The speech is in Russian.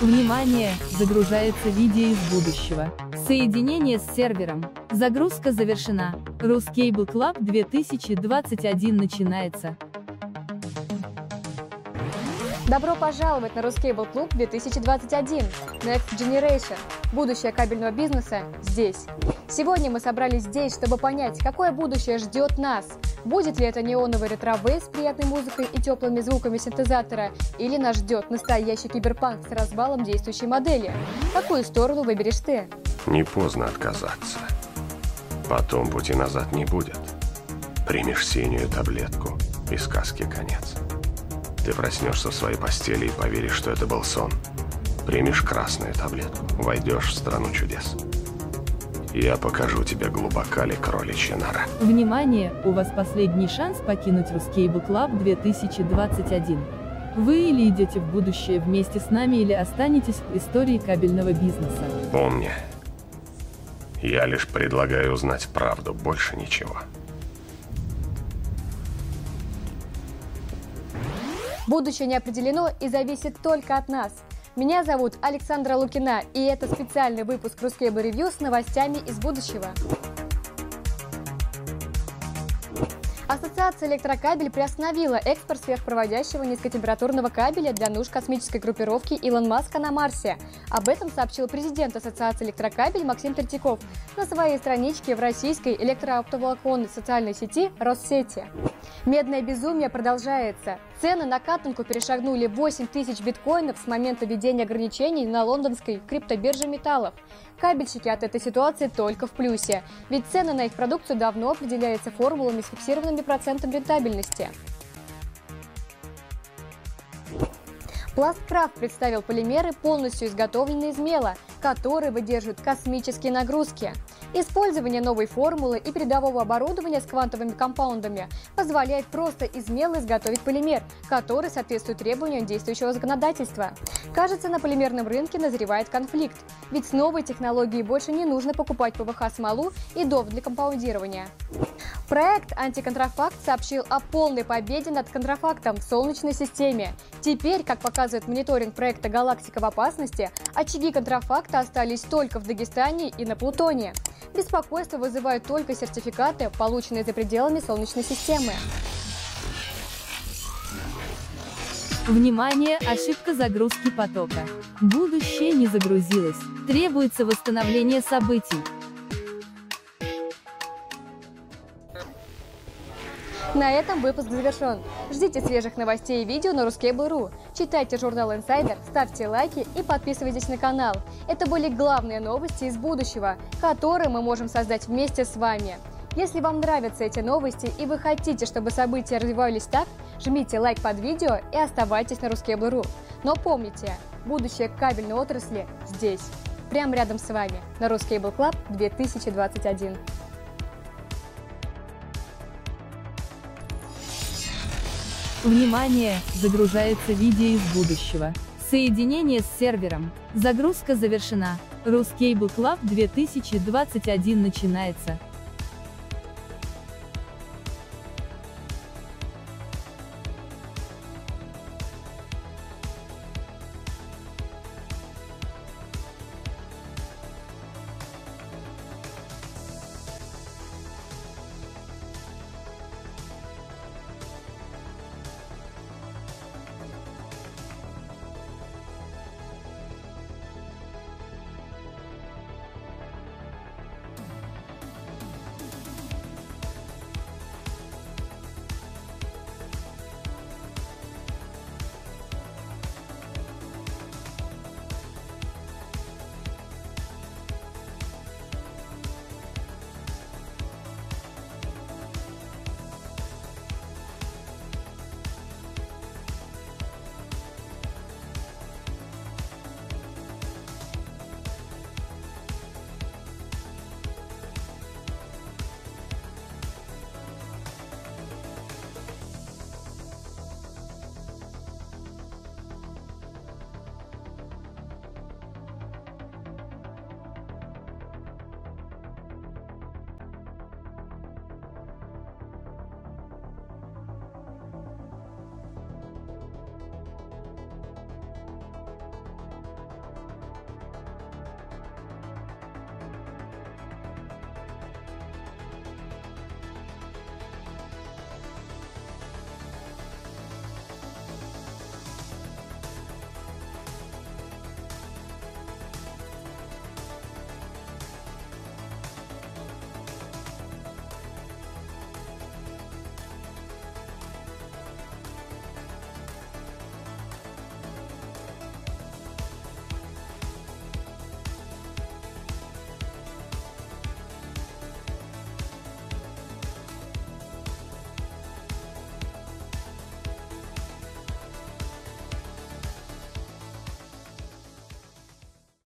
Внимание! Загружается видео из будущего. Соединение с сервером. Загрузка завершена. Ruscable Club 2021 начинается. Добро пожаловать на Ruscable Club 2021 Next Generation. Будущее кабельного бизнеса здесь. Сегодня мы собрались здесь, чтобы понять, какое будущее ждет нас – Будет ли это неоновый ретро-бейс с приятной музыкой и теплыми звуками синтезатора, или нас ждет настоящий киберпанк с развалом действующей модели? Какую сторону выберешь ты? Не поздно отказаться. Потом пути назад не будет. Примешь синюю таблетку, и сказки конец. Ты проснешься в своей постели и поверишь, что это был сон. Примешь красную таблетку, войдешь в страну чудес. Я покажу тебе глубока ли кроличья нора. Внимание, у вас последний шанс покинуть Ruscable Club 2021. Вы или идете в будущее вместе с нами, или останетесь в истории кабельного бизнеса. Помни, я лишь предлагаю узнать правду, больше ничего. Будущее не определено и зависит только от нас – меня зовут Александра Лукина, и это специальный выпуск Ruscable Review с новостями из будущего. Ассоциация электрокабель приостановила экспорт сверхпроводящего низкотемпературного кабеля для нужд космической группировки Илон Маска на Марсе. Об этом сообщил президент Ассоциации электрокабель Максим Третьяков на своей страничке в российской электрооптоволоконной социальной сети Россети. Медное безумие продолжается. Цены на катанку перешагнули 8 тысяч биткоинов с момента введения ограничений на лондонской криптобирже металлов. Кабельщики от этой ситуации только в плюсе, ведь цены на их продукцию давно определяются формулами с фиксированными процентами рентабельности. Пласткрафт представил полимеры, полностью изготовленные из мела, которые выдерживают космические нагрузки. Использование новой формулы и передового оборудования с квантовыми компаундами позволяет просто из мела изготовить полимер, который соответствует требованиям действующего законодательства. Кажется, на полимерном рынке назревает конфликт, ведь с новой технологией больше не нужно покупать ПВХ-смолу и ДОВ для компаундирования. Проект «Антиконтрафакт» сообщил о полной победе над контрафактом в Солнечной системе. Теперь, как показывает мониторинг проекта «Галактика в опасности», очаги контрафакта остались только в Дагестане и на Плутоне. Беспокойство вызывают только сертификаты, полученные за пределами Солнечной системы. Внимание, ошибка загрузки потока. Будущее не загрузилось. Требуется восстановление событий. На этом выпуск завершен. Ждите свежих новостей и видео на Ruskable.ru. Читайте журнал Insider, ставьте лайки и подписывайтесь на канал. Это были главные новости из будущего, которые мы можем создать вместе с вами. Если вам нравятся эти новости и вы хотите, чтобы события развивались так, жмите лайк под видео и оставайтесь на Ruskable.ru. Но помните, будущее кабельной отрасли здесь, прямо рядом с вами, на Ruscable Club 2021. Внимание! Загружается видео из будущего. Соединение с сервером. Загрузка завершена. Ruscable Club 2021 начинается.